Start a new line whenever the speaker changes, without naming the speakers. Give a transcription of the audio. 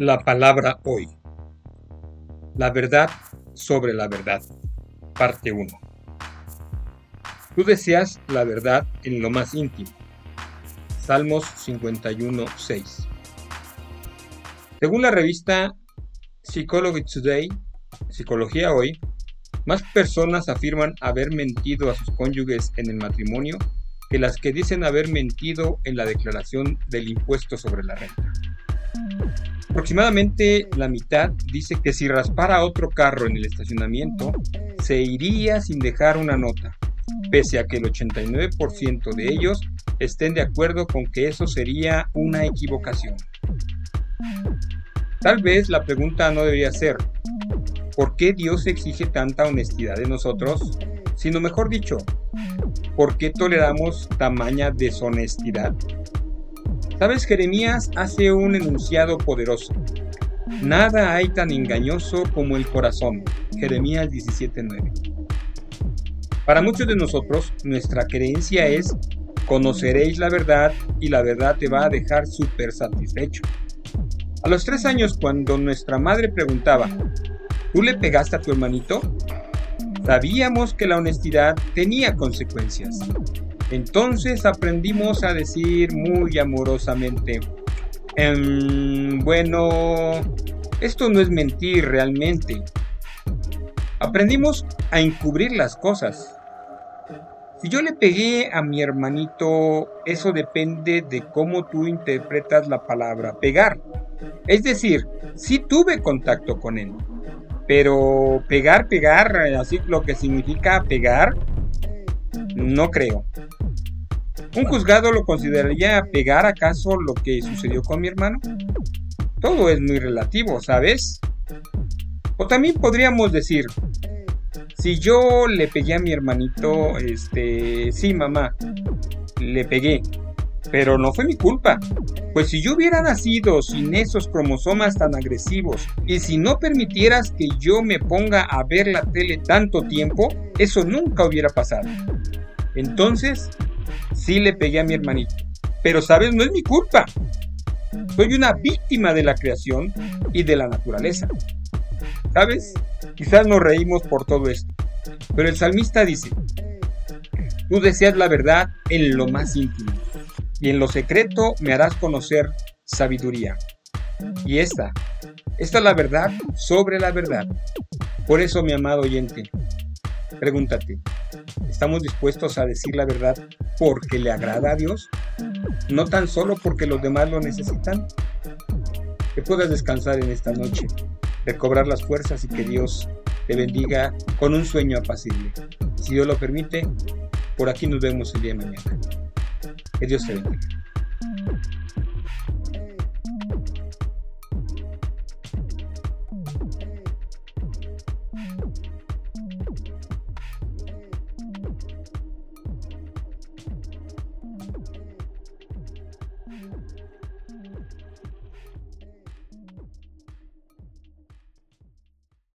La palabra hoy. La verdad sobre la verdad. Parte 1. Tú deseas la verdad en lo más íntimo. Salmos 51, 6. Según la revista Psychology Today, Psicología Hoy, más personas afirman haber mentido a sus cónyuges en el matrimonio que las que dicen haber mentido en la declaración del impuesto sobre la renta. Aproximadamente la mitad dice que si raspara otro carro en el estacionamiento, se iría sin dejar una nota, pese a que el 89% de ellos estén de acuerdo con que eso sería una equivocación. Tal vez la pregunta no debería ser, ¿por qué Dios exige tanta honestidad de nosotros? Sino mejor dicho, ¿por qué toleramos tamaña deshonestidad? Sabes, Jeremías hace un enunciado poderoso. Nada hay tan engañoso como el corazón. Jeremías 17:9. Para muchos de nosotros, nuestra creencia es, conoceréis la verdad y la verdad te va a dejar súper satisfecho. A los tres años, cuando nuestra madre preguntaba, ¿tú le pegaste a tu hermanito? Sabíamos que la honestidad tenía consecuencias. Entonces aprendimos a decir muy amorosamente, em, bueno, esto no es mentir realmente. Aprendimos a encubrir las cosas. Si yo le pegué a mi hermanito, eso depende de cómo tú interpretas la palabra pegar. Es decir, si tuve contacto con él. Pero pegar, pegar, así lo que significa pegar, no creo. ¿Un juzgado lo consideraría pegar acaso lo que sucedió con mi hermano? Todo es muy relativo, ¿sabes? O también podríamos decir, si yo le pegué a mi hermanito, este, sí, mamá, le pegué, pero no fue mi culpa. Pues si yo hubiera nacido sin esos cromosomas tan agresivos y si no permitieras que yo me ponga a ver la tele tanto tiempo, eso nunca hubiera pasado. Entonces, Sí le pegué a mi hermanito. Pero, ¿sabes? No es mi culpa. Soy una víctima de la creación y de la naturaleza. ¿Sabes? Quizás nos reímos por todo esto. Pero el salmista dice, tú deseas la verdad en lo más íntimo, y en lo secreto me harás conocer sabiduría. Y esta, esta es la verdad sobre la verdad. Por eso, mi amado oyente, pregúntate, ¿estamos dispuestos a decir la verdad porque le agrada a Dios, no tan solo porque los demás lo necesitan. Que puedas descansar en esta noche, recobrar las fuerzas y que Dios te bendiga con un sueño apacible. Si Dios lo permite, por aquí nos vemos el día de mañana. Que Dios te bendiga.